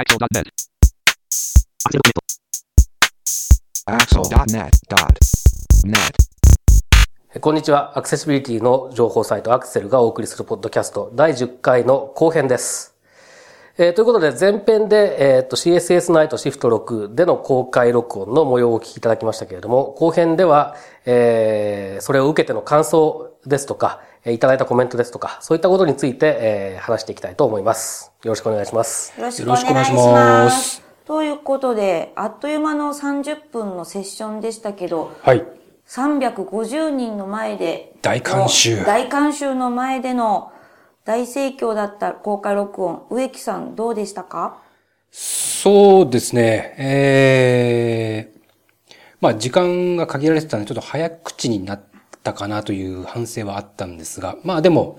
Axel.net. Axel.net.net. こんにちは。アクセシビリティの情報サイトアクセルがお送りするポッドキャスト第10回の後編です。えーということで前編で、えー、と CSS ナイトシフト6での公開録音の模様をお聞きいただきましたけれども、後編では、えーそれを受けての感想ですとか、えーいただいたコメントですとか、そういったことについて、えー話していきたいと思います。よろしくお願いします。よろしくお願いします。よろしくお願いしますということで、あっという間の30分のセッションでしたけど、はい。350人の前で、大観衆大観衆の前での大盛況だった公開録音、植木さんどうでしたか？そうですね。えー、まあ時間が限られてたので、ちょっと早口になったかなという反省はあったんですが、まあでも、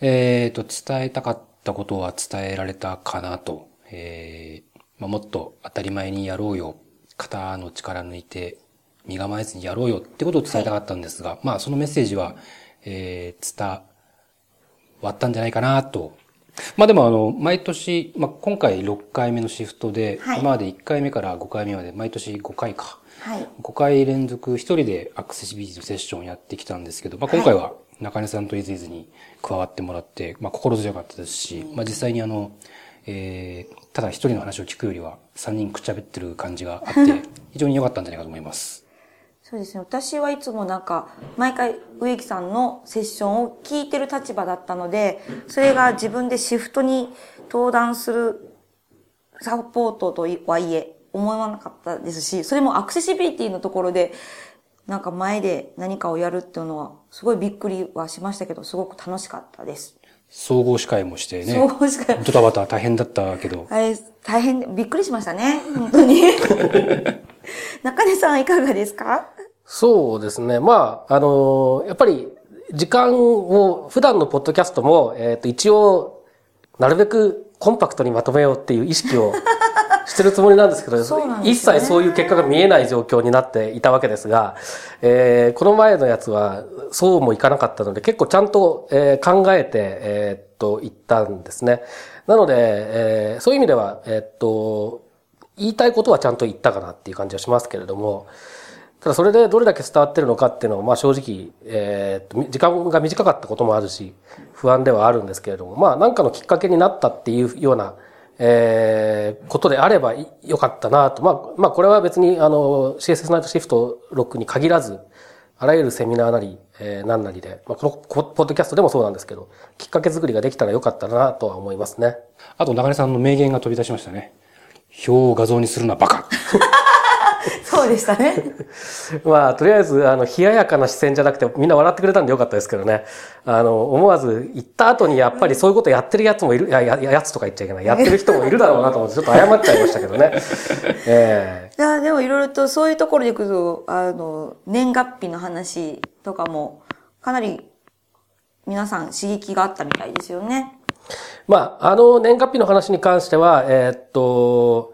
えーと、伝えたかったことは伝えられたかなと。えーまあ、もっと当たり前にやろうよ。肩の力抜いて、身構えずにやろうよってことを伝えたかったんですが、まあそのメッセージは、えー、伝わったんじゃないかなと。まあでもあの、毎年、まあ今回6回目のシフトで、はい今まで1回目から5回目まで毎年5回か。はい。5回連続一人でアクセシビリティのセッションをやってきたんですけど、まあ今回は中根さんと伊豆伊豆に加わってもらって、まあ心強かったですし、まあ実際にあの、えー、ただ一人の話を聞くよりは3人くっちゃべってる感じがあって、非常に良かったんじゃないかと思います。そうですね。私はいつもなんか、毎回植木さんのセッションを聞いてる立場だったので、それが自分でシフトに登壇するサポートとはいえ、思わなかったですし、それもアクセシビリティのところで、なんか前で何かをやるっていうのは、すごいびっくりはしましたけど、すごく楽しかったです。総合司会もしてね。総合司会ドタバタ大変だったけど、あれ、大変、びっくりしましたね。本当に。中根さんいかがですか？そうですね。まあ、あのやっぱり時間を、普段のポッドキャストも、えっ、と、一応、なるべくコンパクトにまとめようっていう意識を してるつもりなんですけど、そうなんで一切そういう結果が見えない状況になっていたわけですが、えーこの前のやつはそうもいかなかったので、結構ちゃんと、えー考えて、えーっと、言ったんですね。なので、えーそういう意味では、えーっと、言いたいことはちゃんと言ったかなっていう感じはしますけれども、ただそれでどれだけ伝わってるのかっていうのは、まあ正直、えーっと、時間が短かったこともあるし、不安ではあるんですけれども、まあ何かのきっかけになったっていうような、えーことであればよかったなと。まあ、まあこれは別にあの CSS ナイトシフト6に限らず、あらゆるセミナーなり、えー何なりで、まあこのポポッドキャストでもそうなんですけど、きっかけ作りができたらよかったなとは思いますね。あと中根さんの名言が飛び出しましたね。表を画像にするなバカ。そうでしたね。まあ、とりあえず、あの、冷ややかな視線じゃなくて、みんな笑ってくれたんでよかったですけどね。あの、思わず、行った後にやっぱりそういうことやってるやつもいる、いや、や、やつとか言っちゃいけない。やってる人もいるだろうなと思って、ちょっと謝っちゃいましたけどね。えいや、でもいろいろとそういうところでいくと、あの、年月日の話とかも、かなり皆さん刺激があったみたいですよね。えまあ、あの、年月日の話に関しては、えーっと、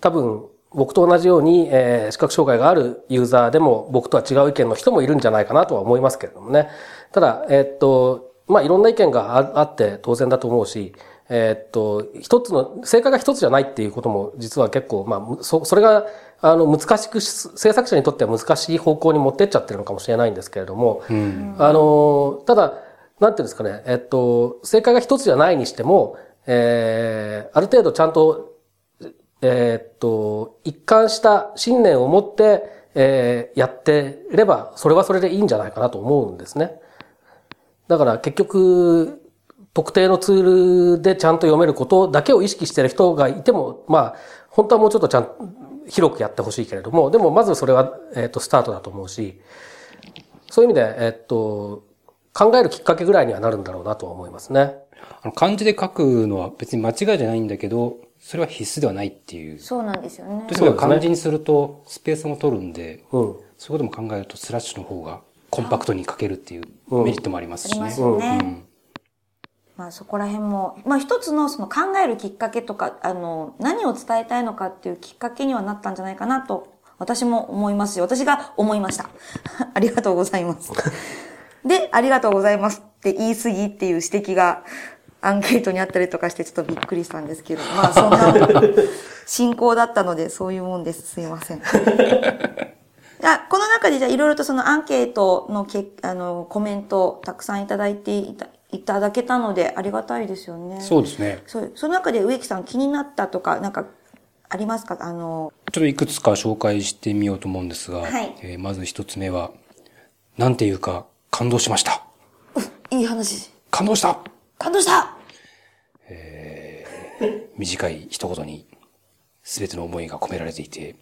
多分、僕と同じように、えー視覚障害があるユーザーでも、僕とは違う意見の人もいるんじゃないかなとは思いますけれどもね。ただ、えーっと、まあ、いろんな意見がああって当然だと思うし、えーっと、一つの、正解が一つじゃないっていうことも実は結構、まあ、むそ、それが、あの、難しくし、制作者にとっては難しい方向に持ってっちゃってるのかもしれないんですけれども、あの、ただ、なんていうんですかね、えっと、正解が一つじゃないにしても、えー、ある程度ちゃんと、えーっと、一貫した信念を持って、えーやってれば、それはそれでいいんじゃないかなと思うんですね。だから結局、特定のツールでちゃんと読めることだけを意識してる人がいても、まあ、本当はもうちょっとちゃん、広くやってほしいけれども、でもまずそれは、えーっと、スタートだと思うし、そういう意味で、えーっと、考えるきっかけぐらいにはなるんだろうなと思いますね。あの漢字で書くのは別に間違いじゃないんだけど、それは必須ではないっていう。そうなんですよねどう。しても漢字にするとスペースも取るんで、うん。そういうことも考えるとスラッシュの方がコンパクトに書けるっていうメリットもありますしねあります。よね。うんまあそこら辺も、まあ一つのその考えるきっかけとか、あの、何を伝えたいのかっていうきっかけにはなったんじゃないかなと、私も思いますし、私が思いました。ありがとうございます。で、ありがとうございますって言い過ぎっていう指摘がアンケートにあったりとかしてちょっとびっくりしたんですけど、まあそんな 進行だったのでそういうもんです。すいません。あこの中でじゃあいろいろとそのアンケートのけあのコメントをたくさんいただいていたいただけたのでありがたいですよね。そうですね。そうその中で植木さん気になったとか、なんかありますか？あの、ちょっといくつか紹介してみようと思うんですが、はいえーまず一つ目は、なんていうか感動しました。いい話。感動した感動した短い一言に全ての思いが込められていて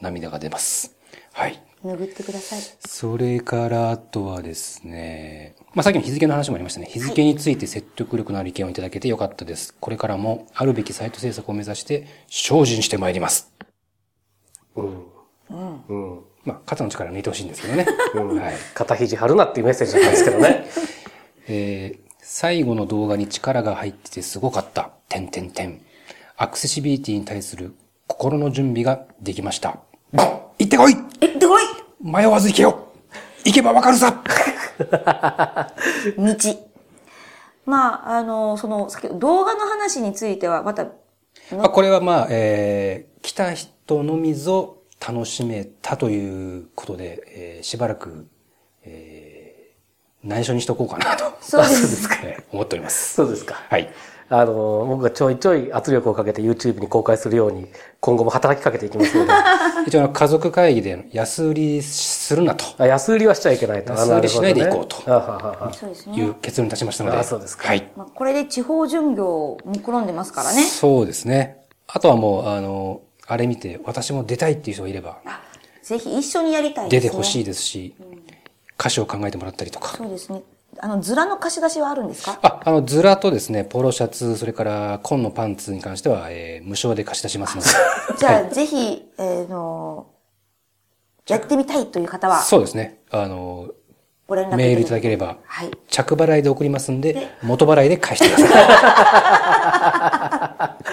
涙が出ます。はい。拭ってください。それから、あとはですね、まあ、さっきの日付の話もありましたね。日付について説得力のある意見をいただけてよかったです。これからもあるべきサイト制作を目指して精進してまいります。うん。うん。まあ、肩の力を抜いてほしいんですけどね。はい。肩肘張るなっていうメッセージなんですけどね。えー最後の動画に力が入っててすごかった。点点点。アクセシビリティに対する心の準備ができました。行ってこいえ、でこい迷わず行けよ行けばわかるさ 道。まあ、あの、その、動画の話については、また、まあ、これはまあ、えー来た人のみぞ楽しめたということで、えーしばらく、えー内緒にしとこうかなと、そうです。えー思っております。そうですか。はい。あの、僕がちょいちょい圧力をかけて YouTube に公開するように、今後も働きかけていきますので、一応あの家族会議で安売りするなとあ安売りはしちゃいけないと。安売りしないでいこうとあなるほどねあはははそうですねいう。結論に立ちましたので。あそうですかはい。まあ、これで地方巡業を目論んでますからね。そうですね。あとはもう、あの、あれ見て、私も出たいっていう人がいれば、あぜひ一緒にやりたいですね。出てほしいですし、歌詞を考えてもらったりとか。そうですね。あの、ズラの貸し出しはあるんですか？あ、あの、ズラとですね、ポロシャツ、それから、紺のパンツに関しては、えー無償で貸し出しますので。じゃあ、ぜひ、えーの、やってみたいという方は、そうですね。あの、ご連絡メールいただければ、はい。着払いで送りますんで、元払いで返してくださ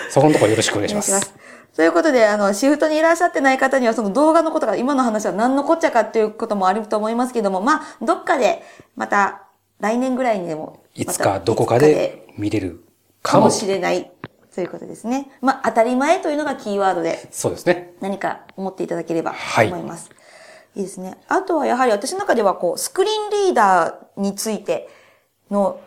い。そこのところよろしくお願いします。ということで、あの、シフトにいらっしゃってない方には、その動画のことが、今の話は何のこっちゃかっていうこともあると思いますけども、まあ、どっかで、また、来年ぐらいにでも、いつかどこかで見れるかもしれない、ということですね。まあ、当たり前というのがキーワードで、そうですね。何か思っていただければとはい思います。い、いですね。あとはやはり私の中ではこう、スクリーンリーダーについての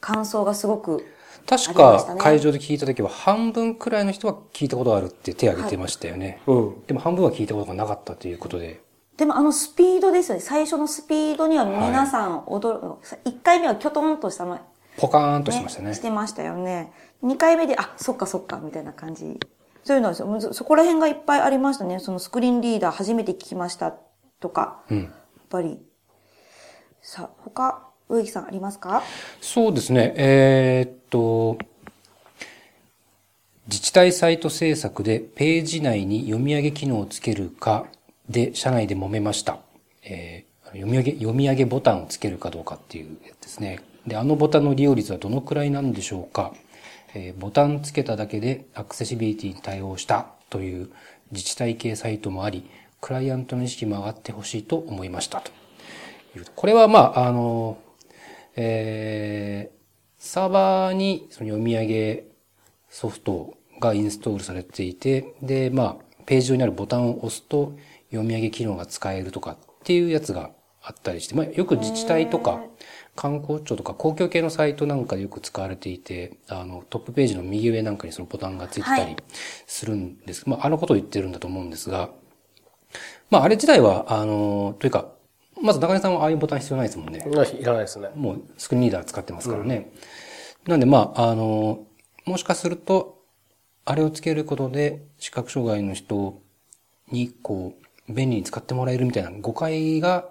感想がすごく、確か会場で聞いた時は半分くらいの人は聞いたことがあるって手を挙げてましたよね。うん。でも半分は聞いたことがなかったということで。でもあのスピードですよね。最初のスピードには皆さん驚く。1回目はキョトンとしたの、ね、ポカーンとしてましたね。してましたよね。2回目で、あ、そっかそっか、みたいな感じ。そういうのはそこら辺がいっぱいありましたね。そのスクリーンリーダー初めて聞きましたとか。うん。やっぱり。さあ、他、植木さんありますか？そうですね。えーっと、自治体サイト制作でページ内に読み上げ機能をつけるかで、社内で揉めました。えー読み上げ、読み上げボタンをつけるかどうかっていうやつですね。で、あのボタンの利用率はどのくらいなんでしょうか。えーボタンつけただけでアクセシビリティに対応したという自治体系サイトもあり、クライアントの意識も上がってほしいと思いましたと。これはまあ、あの、えーサーバーにその読み上げソフトがインストールされていて、で、まあ、ページ上にあるボタンを押すと読み上げ機能が使えるとかっていうやつがあったりして、まあ、よく自治体とか観光庁とか公共系のサイトなんかでよく使われていて、あの、トップページの右上なんかにそのボタンがついてたりはいするんです。まあ、あのことを言ってるんだと思うんですが、まあ、あれ自体は、あの、というか、まず中根さんはああいうボタン必要ないですもんね。いらないですね。もうスクリーンリーダー使ってますからね。なんでまあ、あの、もしかすると、あれをつけることで視覚障害の人にこう、便利に使ってもらえるみたいな誤解が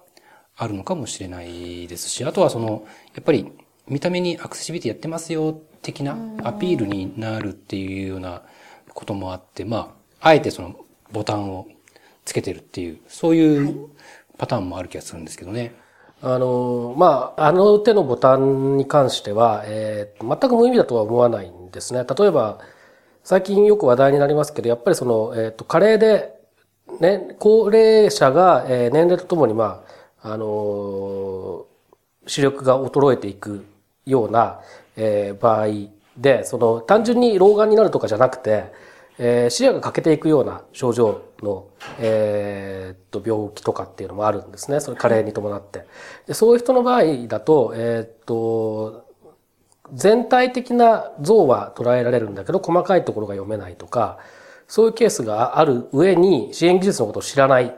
あるのかもしれないですし、あとはその、やっぱり見た目にアクセシビリティやってますよ的なアピールになるっていうようなこともあって、まあ、あえてそのボタンをつけてるっていう、そういうパターンもある気がするんですけどね。あの、まあ、あの手のボタンに関しては、えー全く無意味だとは思わないんですね。例えば、最近よく話題になりますけど、やっぱりその、えっ、と、加齢で、ね、高齢者が、えー年齢とともに、まあ、あの視力が衰えていくような、え場合で、その単純に老眼になるとかじゃなくて、えー視野が欠けていくような症状の、えーっと、病気とかっていうのもあるんですね。それ加齢に伴って。でそういう人の場合だと、えーっと、全体的な像は捉えられるんだけど、細かいところが読めないとか、そういうケースがある上に支援技術のことを知らない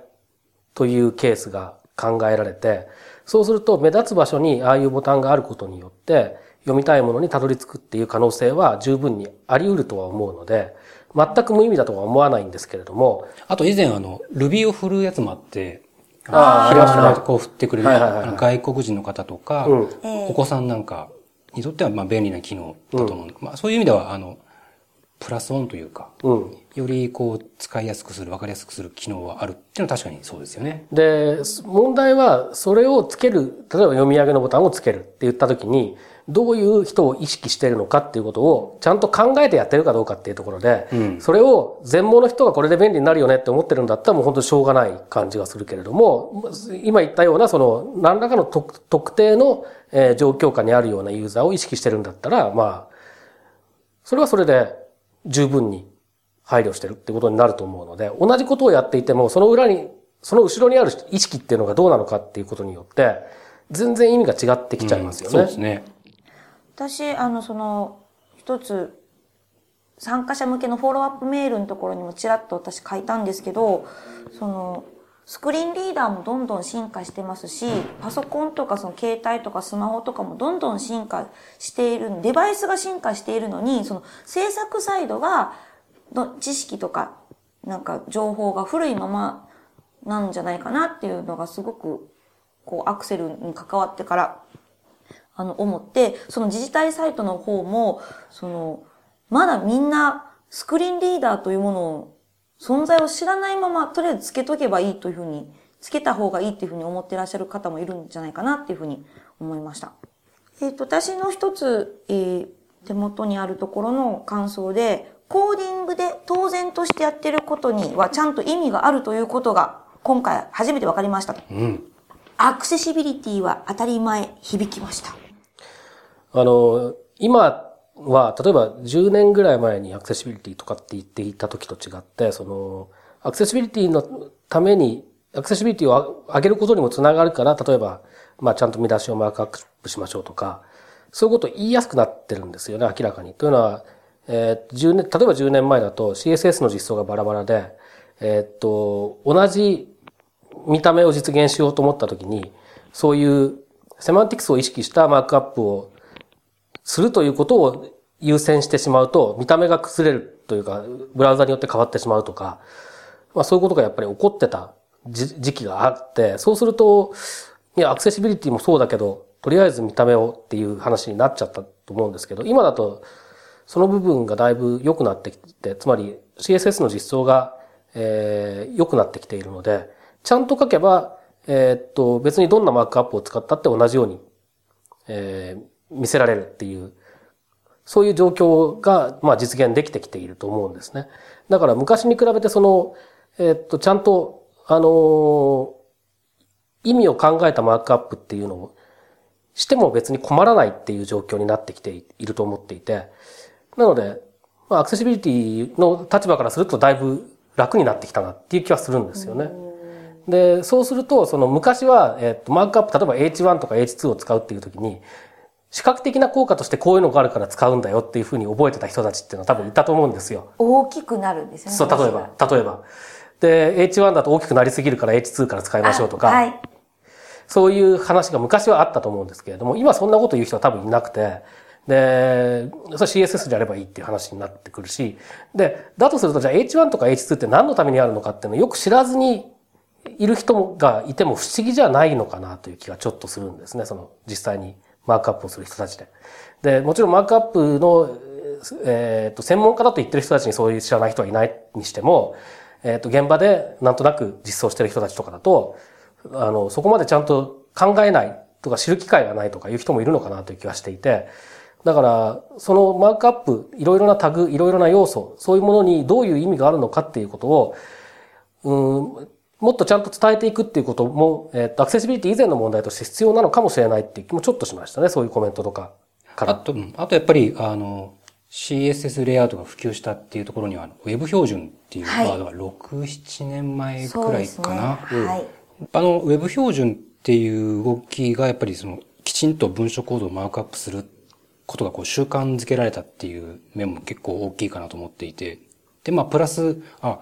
というケースが考えられて、そうすると目立つ場所にああいうボタンがあることによって、読みたいものにたどり着くっていう可能性は十分にあり得るとは思うので、全く無意味だとは思わないんですけれども、あと以前あの、ルビーを振るやつもあって、あーありましたねこう振ってくれる、外国人の方とか、うんええお子さんなんかにとってはまあ便利な機能だと思う、まあそういう意味では、あの、プラスオンというか、うん。よりこう使いやすくする、わかりやすくする機能はあるっていうのは確かにそうですよね。で、問題は、それをつける、例えば読み上げのボタンをつけるって言ったときに、どういう人を意識しているのかっていうことを、ちゃんと考えてやってるかどうかっていうところで、うんそれを全盲の人がこれで便利になるよねって思ってるんだったらもう本当にしょうがない感じがするけれども、今言ったようなその何らかの特特定の、えー状況下にあるようなユーザーを意識してるんだったら、まあ、それはそれで十分に配慮してるってことになると思うので、同じことをやっていても、その裏に、その後ろにある意識っていうのがどうなのかっていうことによって、全然意味が違ってきちゃいますよね。そうですね。私、あの、その、一つ、参加者向けのフォローアップメールのところにもちらっと私書いたんですけど、その、スクリーンリーダーもどんどん進化してますし、パソコンとかその携帯とかスマホとかもどんどん進化している、デバイスが進化しているのに、その制作サイドが、知識とか、なんか情報が古いままなんじゃないかなっていうのがすごく、こうアクセルに関わってからあの、思って、その自治体サイトの方も、その、まだみんなスクリーンリーダーというものを、存在を知らないまま、とりあえずつけとけばいいというふうに、つけた方がいいっていうふうに思ってらっしゃる方もいるんじゃないかなっていうふうに思いました。えっ、と、私の一つ、えー手元にあるところの感想で、コーディングで当然としてやってることにはちゃんと意味があるということが、今回初めて分かりましたと。うん。アクセシビリティは当たり前、響きました。あの、今は、例えば10年ぐらい前にアクセシビリティとかって言っていた時と違って、その、アクセシビリティのために、アクセシビリティを上げることにもつながるから、例えば、まあちゃんと見出しをマークアップしましょうとか、そういうことを言いやすくなってるんですよね、明らかに。というのは、えー10年、例えば10年前だと CSS の実装がバラバラで、えーっと、同じ見た目を実現しようと思ったときに、そういうセマンティクスを意識したマークアップをするということを優先してしまうと、見た目が崩れるというか、ブラウザによって変わってしまうとか、まあそういうことがやっぱり起こってた時期があって、そうすると、いや、アクセシビリティもそうだけど、とりあえず見た目をっていう話になっちゃったと思うんですけど、今だと、その部分がだいぶ良くなってきて、つまり CSS の実装が、えー良くなってきているので、ちゃんと書けば、えーっと、別にどんなマークアップを使ったって同じように、えー見せられるっていう、そういう状況が、まあ実現できてきていると思うんですね。だから昔に比べてその、えーっと、ちゃんと、あのー意味を考えたマークアップっていうのをしても別に困らないっていう状況になってきていると思っていて、なので、まあ、アクセシビリティの立場からするとだいぶ楽になってきたなっていう気はするんですよね。で、そうすると、その昔は、えっと、マークアップ、例えば H1 とか H2 を使うっていう時に、視覚的な効果としてこういうのがあるから使うんだよっていうふうに覚えてた人たちっていうのは多分いたと思うんですよ。大きくなるんですよね。そう、例えば、例えば。で、H1 だと大きくなりすぎるから H2 から使いましょうとか、あはい。そういう話が昔はあったと思うんですけれども、今そんなこと言う人は多分いなくて、で、それ CSS でやればいいっていう話になってくるし、で、だとするとじゃあ H1 とか H2 って何のためにあるのかっていうのをよく知らずにいる人がいても不思議じゃないのかなという気がちょっとするんですね、その実際にマークアップをする人たちで。で、もちろんマークアップの、えっ、と、専門家だと言ってる人たちにそういう知らない人はいないにしても、えっ、と、現場でなんとなく実装してる人たちとかだと、あの、そこまでちゃんと考えないとか知る機会がないとかいう人もいるのかなという気がしていて、だから、そのマークアップ、いろいろなタグ、いろいろな要素、そういうものにどういう意味があるのかっていうことを、うん、もっとちゃんと伝えていくっていうことも、えっ、と、アクセシビリティ以前の問題として必要なのかもしれないっていう気もちょっとしましたね、そういうコメントとかから。あと、うんあとやっぱり、あの、CSS レイアウトが普及したっていうところには、ウェブ標準っていうワードが6、7年前くらいかな。ね。はい。あの、ウェブ標準っていう動きが、やっぱりその、きちんと文書コードをマークアップすることがこう習慣づけられたっていう面も結構大きいかなと思っていて。で、まあ、プラス、あ、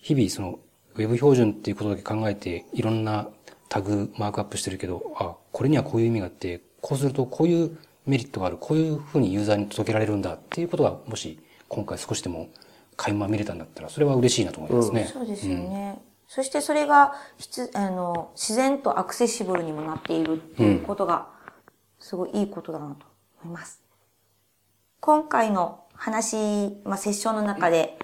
日々その、ウェブ標準っていうことだけ考えて、いろんなタグマークアップしてるけど、あ、これにはこういう意味があって、こうするとこういうメリットがある、こういうふうにユーザーに届けられるんだっていうことが、もし今回少しでも垣間見れたんだったら、それは嬉しいなと思いますね。そうですよね。そしてそれが必あの自然とアクセシブルにもなっているっていうことが、すごいいいことだなと思います。今回の話、まあ、セッションの中で、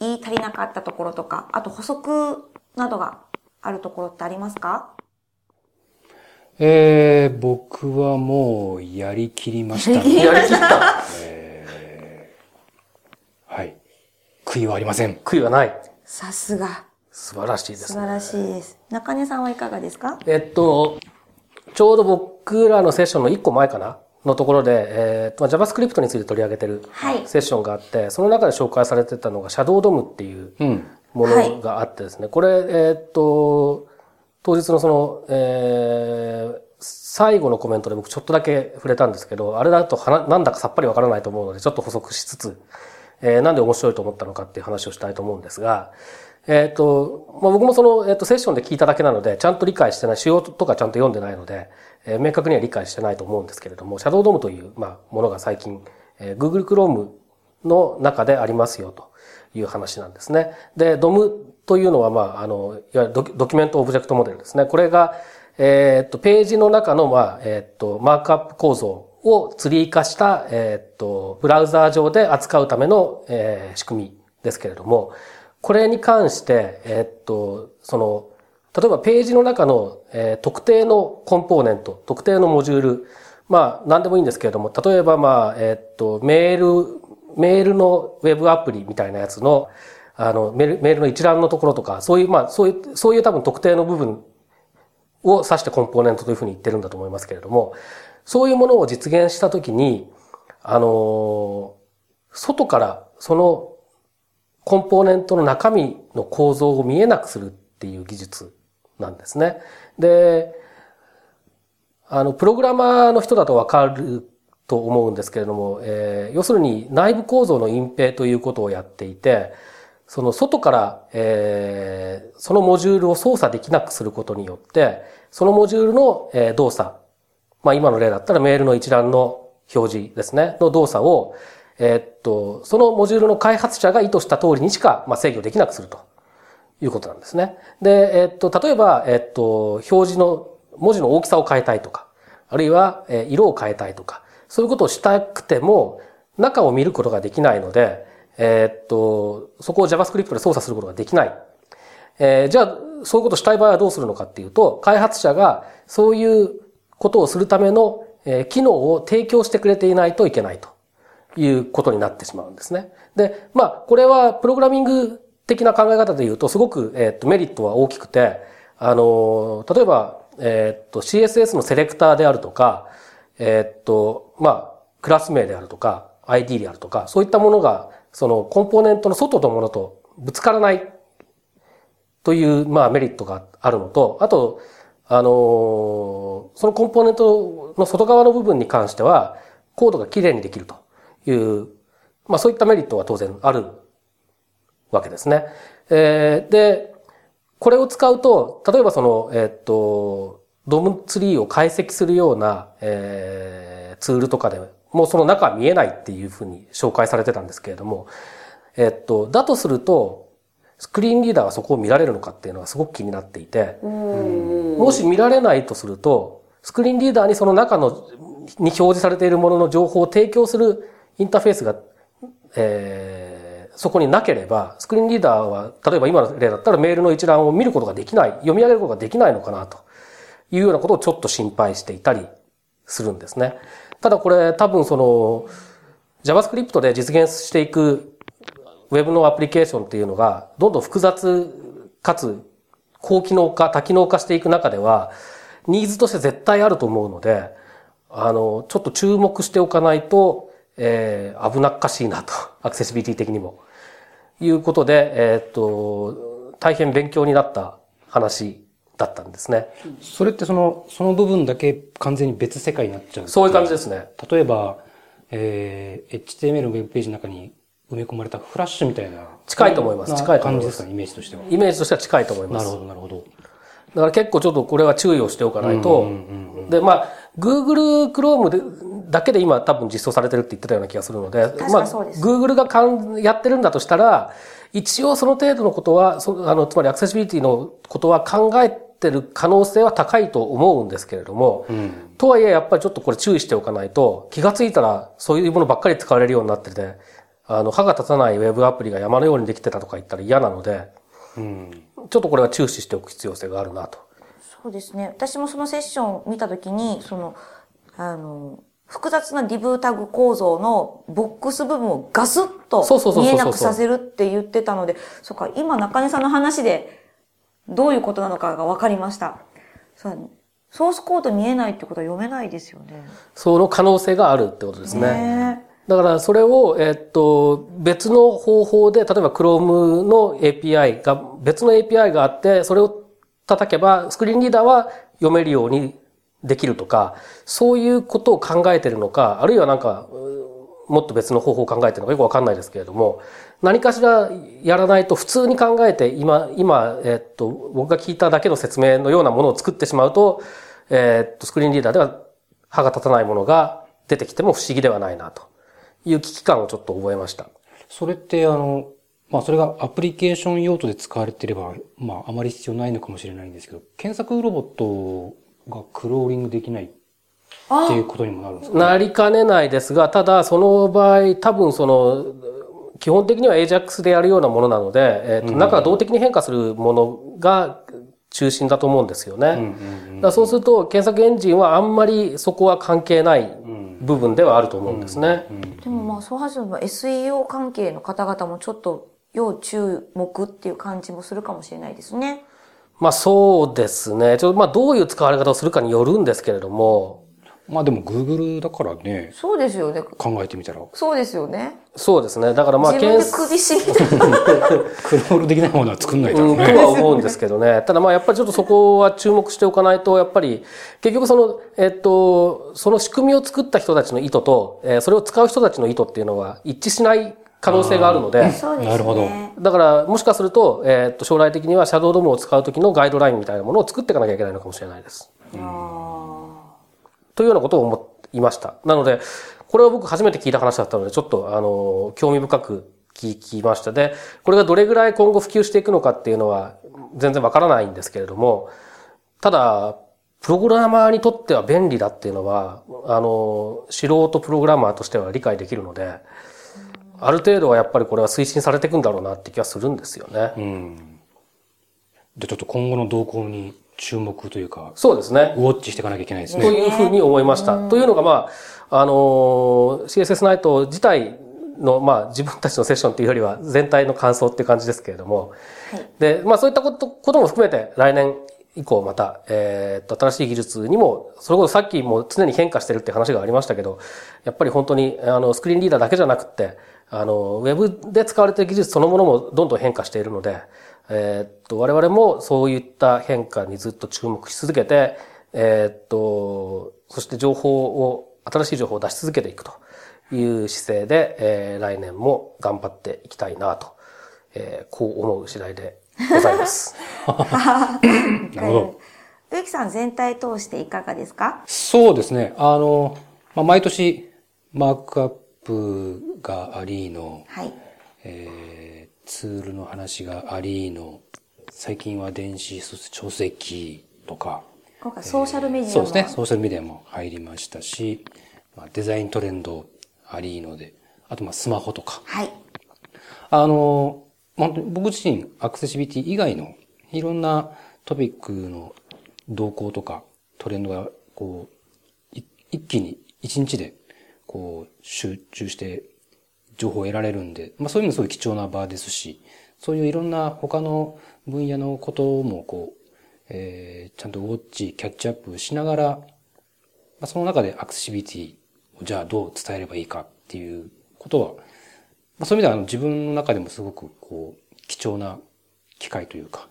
言い足りなかったところとか、あと補足などがあるところってありますか？えー、僕はもうやりきりました、ね。やりきった。はい。悔いはありません。悔いはない。さすが。素晴らしいですね。素晴らしいです。中根さんはいかがですか？えっと、ちょうど僕らのセッションの1個前かなのところで、えっと、JavaScript について取り上げてるはいセッションがあって、その中で紹介されてたのが Shadow DOM っていううん。ものがあってですね、これ、えっと、当日のその、えー最後のコメントで僕ちょっとだけ触れたんですけど、あれだとはななんだかさっぱりわからないと思うので、ちょっと補足しつつ、えーなんで面白いと思ったのかっていう話をしたいと思うんですが、えっ、と、まあ、僕もその、えっ、と、セッションで聞いただけなので、ちゃんと理解してない、仕様とかちゃんと読んでないので、えー明確には理解してないと思うんですけれども、シャドウドームという、まあ、ものが最近、えー Google Chrome の中でありますよという話なんですね。で、DOM というのは、まあ、あの、いわゆるドキュメントオブジェクトモデルですね。これが、えーっと、ページの中の、まあ、えーっと、マークアップ構造をツリー化した、えっと、ブラウザー上で扱うための、えー仕組みですけれども、これに関して、えっと、その、例えばページの中の、えー特定のコンポーネント、特定のモジュール、まあ、何でもいいんですけれども、例えば、まあ、えーっと、メール、メールのウェブアプリみたいなやつの、あの、メールメールの一覧のところとか、そういう、まあ、そういう、そういう多分特定の部分を指してコンポーネントというふうに言ってるんだと思いますけれども、そういうものを実現したときに、あの、外からそのコンポーネントの中身の構造を見えなくするっていう技術なんですね。で、あの、プログラマーの人だとわかると思うんですけれども、えー要するに内部構造の隠蔽ということをやっていて、その外から、えーそのモジュールを操作できなくすることによって、そのモジュールの、えー動作、まあ今の例だったらメールの一覧の表示ですね、の動作を、えーっと、そのモジュールの開発者が意図した通りにしか、まあ、制御できなくするということなんですね。で、えっと、例えば、えっと、表示の文字の大きさを変えたいとか、あるいは、え色を変えたいとか、そういうことをしたくても、中を見ることができないので、えっと、そこを JavaScript で操作することができない。えーじゃあ、そういうことをしたい場合はどうするのかっていうと、開発者がそういうことをするための、え機能を提供してくれていないといけないということになってしまうんですね。で、まあ、これはプログラミング的な考え方で言うと、すごく、えっと、メリットは大きくて、あの、例えば、えっと、CSS のセレクターであるとか、えっと、まあ、クラス名であるとか、ID であるとか、そういったものが、そのコンポーネントの外のものとぶつからないという、まあ、メリットがあるのと、あと、あのそのコンポーネントの外側の部分に関しては、コードがきれいにできるという、まあ、そういったメリットは当然ある。わけですね。えーで、これを使うと、例えばその、えーっと、ドムツリーを解析するような、えーツールとかでもうその中は見えないっていうふうに紹介されてたんですけれども、えっと、だとすると、スクリーンリーダーはそこを見られるのかっていうのはすごく気になっていて、もし見られないとすると、スクリーンリーダーにその中の、に表示されているものの情報を提供するインターフェースが、えーそこになければ、スクリーンリーダーは、例えば今の例だったらメールの一覧を見ることができない、読み上げることができないのかなというようなことをちょっと心配していたりするんですね。ただこれ多分その JavaScript で実現していく Web のアプリケーションっていうのがどんどん複雑かつ高機能化、多機能化していく中ではニーズとして絶対あると思うので、あの、ちょっと注目しておかないと、えー、危なっかしいなと、アクセシビリティ的にも。いうことで、えーっと、大変勉強になった話だったんですね。それってその、その部分だけ完全に別世界になっちゃう。そういう感じですね。例えば、えー、HTML のウェブページの中に埋め込まれたフラッシュみたいな。近いと思いますな近い感じですかね、イメージとしては。イメージとしては近いと思います。なるほど、なるほど。だから結構ちょっとこれは注意をしておかないと、で、まあ、Google Chrome でだけで今多分実装されてるって言ってたような気がするので、かまあ、Google がかんやってるんだとしたら、一応その程度のことは、そあの、つまりアクセシビリティのことは考えてる可能性は高いと思うんですけれども、うん。とはいえやっぱりちょっとこれ注意しておかないと、気がついたらそういうものばっかり使われるようになってて、あの、歯が立たないウェブアプリが山のようにできてたとか言ったら嫌なので、うん。ちょっとこれは注視しておく必要性があるなと。そうですね。私もそのセッションを見たときに、その、あの、複雑なディブタグ構造のボックス部分をガスッと見えなくさせるって言ってたので、そっか、今中根さんの話でどういうことなのかが分かりました。ソースコード見えないってことは読めないですよね。その可能性があるってことですね。ねだからそれを、えっと、別の方法で、例えば Chrome の API が、別の API があって、それを叩けば、スクリーンリーダーは読めるようにできるとか、そういうことを考えてるのか、あるいはなんか、もっと別の方法を考えてるのかよくわかんないですけれども、何かしらやらないと普通に考えて、今、今、えっと、僕が聞いただけの説明のようなものを作ってしまうと、えっと、スクリーンリーダーでは歯が立たないものが出てきても不思議ではないなという危機感をちょっと覚えました。それって、あの、まあ、それがアプリケーション用途で使われてれば、まあ、あまり必要ないのかもしれないんですけど、検索ロボットがクローリングできないっていうことにもなるんですか、なりかねないですが、ただその場合、多分その、基本的には AJAX でやるようなものなので、えっと中が動的に変化するものが中心だと思うんですよね。うんうんだからそうすると、検索エンジンはあんまりそこは関係ない部分ではあると思うんですね。でもまあ、そうはずも SEO 関係の方々もちょっと要注目っていう感じもするかもしれないですね。まあそうですね。ちょっとまあどういう使われ方をするかによるんですけれども、まあでも Google だからね、そうですよね。考えてみたら、そうですよね。そうですね。だからまあ自分で検首絞めた。クロールできないものは作んないだろう、うんね。とは思うんですけどね。ただまあやっぱりちょっとそこは注目しておかないと、やっぱり結局その、えっと、その仕組みを作った人たちの意図と、えーそれを使う人たちの意図っていうのは一致しない可能性があるので、そうですね。なるほどだからもしかすると、えっと、将来的にはシャドウドームを使う時のガイドラインみたいなものを作っていかなきゃいけないのかもしれないです。あというようなことを思いました。なので、これは僕初めて聞いた話だったので、ちょっと、あの、興味深く聞きました。で、これがどれぐらい今後普及していくのかっていうのは全然わからないんですけれども、ただ、プログラマーにとっては便利だっていうのは、あの、素人プログラマーとしては理解できるので、ある程度はやっぱりこれは推進されていくんだろうなって気がするんですよね。うん。で、ちょっと今後の動向に注目というか、そうですね。ウォッチしていかなきゃいけないですとね。いうふうに思いました。というのが、まあ、あのー CSS ナイト自体の、まあ、自分たちのセッションっていうよりは全体の感想っていう感じですけれども、はいで、まあ、そういったことことも含めて来年以降また、えっと、新しい技術にも、それこそさっきも常に変化してるって話がありましたけど、やっぱり本当に、あの、スクリーンリーダーだけじゃなくて、あの、ウェブで使われている技術そのものもどんどん変化しているので、えっと、我々もそういった変化にずっと注目し続けて、えっと、そして情報を、新しい情報を出し続けていくという姿勢で、えー来年も頑張っていきたいなと、えーこう思う次第でございます。あ。なるほど。植木さん全体通していかがですか？そうですね。あの、まあ、毎年、マークアップがありの、はい。えーツールの話がありの、最近は電子書籍とか、今回ソーシャルメディアの、そうですね。ソーシャルメディアも入りましたし、まあ、デザイントレンドありので、あとまあスマホとか。はい。あの、本当に僕自身アクセシビリティ以外のいろんなトピックの動向とかトレンドがこう、一気に一日でこう集中して情報を得られるんで、まあそういうのすごい貴重な場ですし、そういういろんな他の分野のこともこう、えーちゃんとウォッチ、キャッチアップしながら、まあ、その中でアクセシビリティをじゃあどう伝えればいいかっていうことは、まあ、そういう意味ではあの自分の中でもすごくこう、貴重な機会というか、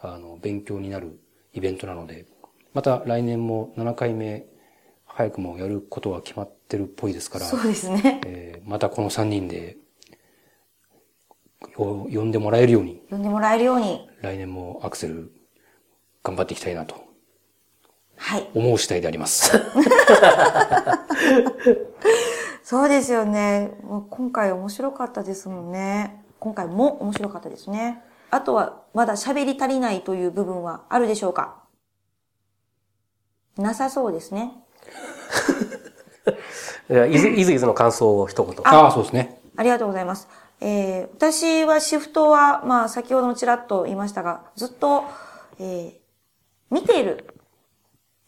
あの、勉強になるイベントなので、また来年も7回目、早くもやることは決まってるっぽいですから、そうですね。えーまたこの3人で、よ呼んでもらえるように、呼んでもらえるように。来年もアクセル頑張っていきたいなとはい。思う次第であります。そうですよね。もう今回面白かったですもんね。今回も面白かったですね。あとは、まだ喋り足りないという部分はあるでしょうか？なさそうですね。いやいず、いずいずの感想を一言。ああ、そうですね。ありがとうございます。えー私はシフトは、まあ、先ほどもちらっと言いましたが、ずっと、えー見ている、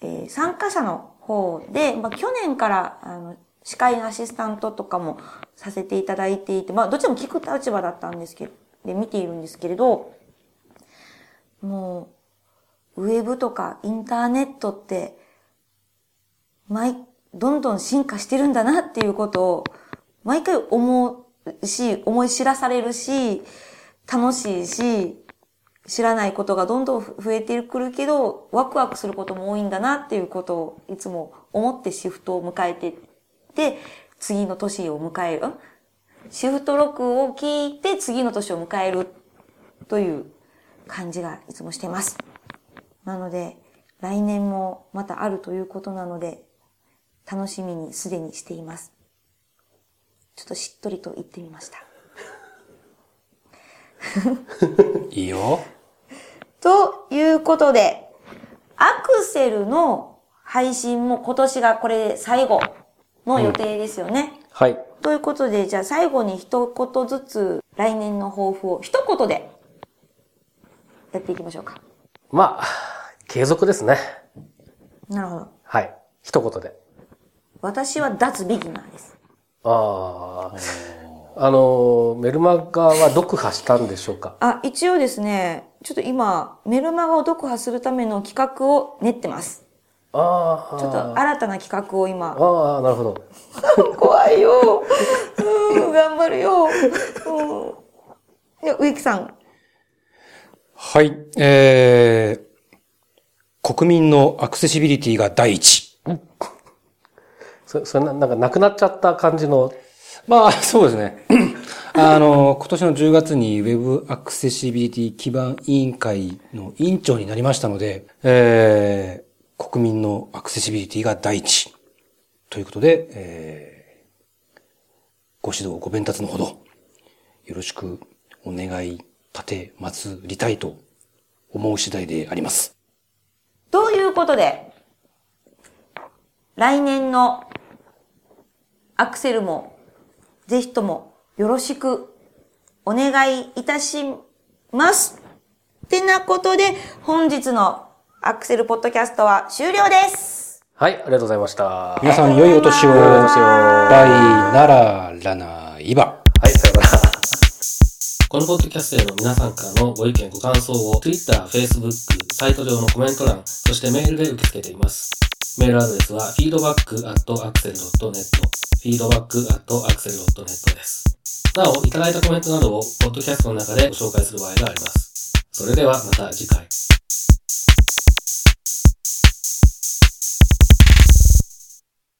えー参加者の方で、まあ、去年から、あの、司会のアシスタントとかもさせていただいていて、まあ、どっちも聞く立場だったんですけど、で、見ているんですけれど、もう、ウェブとかインターネットって、毎、どんどん進化してるんだなっていうことを、毎回思うし、思い知らされるし、楽しいし、知らないことがどんどん増えてくるけど、ワクワクすることも多いんだなっていうことをいつも思ってシフトを迎えてで、次の年を迎える。シフト録を聞いて次の年を迎えるという感じがいつもしてます。なので、来年もまたあるということなので、楽しみにすでにしています。ちょっとしっとりと言ってみました。いいよ。ということで、アクセルの配信も今年がこれで最後の予定ですよね。はい。ということで、じゃあ最後に一言ずつ来年の抱負を一言でやっていきましょうか。まあ、継続ですね。なるほど。はい。一言で。私は脱ビギナーです。ああ。あの、メルマガは読破したんでしょうか？あ、一応ですね、ちょっと今、メルマガを読破するための企画を練ってます。ああ。ちょっと新たな企画を今、ああ、なるほど。怖いよ。うん、頑張るよ。うん。いや、植木さん。はい。えー、国民のアクセシビリティが第一。そそれななんかなくなっちゃった感じの、まあ、そうですね。あの、今年の10月に Web アクセシビリティ基盤委員会の委員長になりましたので、えー、国民のアクセシビリティが第一。ということで、えー、ご指導、ご鞭達のほど、よろしくお願い立て、祭りたいと思う次第であります。ということで、来年のアクセルも、ぜひともよろしくお願いいたします。ってなことで、本日のアクセルポッドキャストは終了です。はい、ありがとうございました。は皆さん、良いお年を。バイなら、らな、いば。い、さようなら。このポッドキャストへの皆さんからのご意見、ご感想を Twitter、Facebook、サイト上のコメント欄、そしてメールで受け付けています。メールアドレスは feedback.axel.net feedback.axel.net です。なお、いただいたコメントなどをポッドキャストの中でご紹介する場合があります。それではまた次回。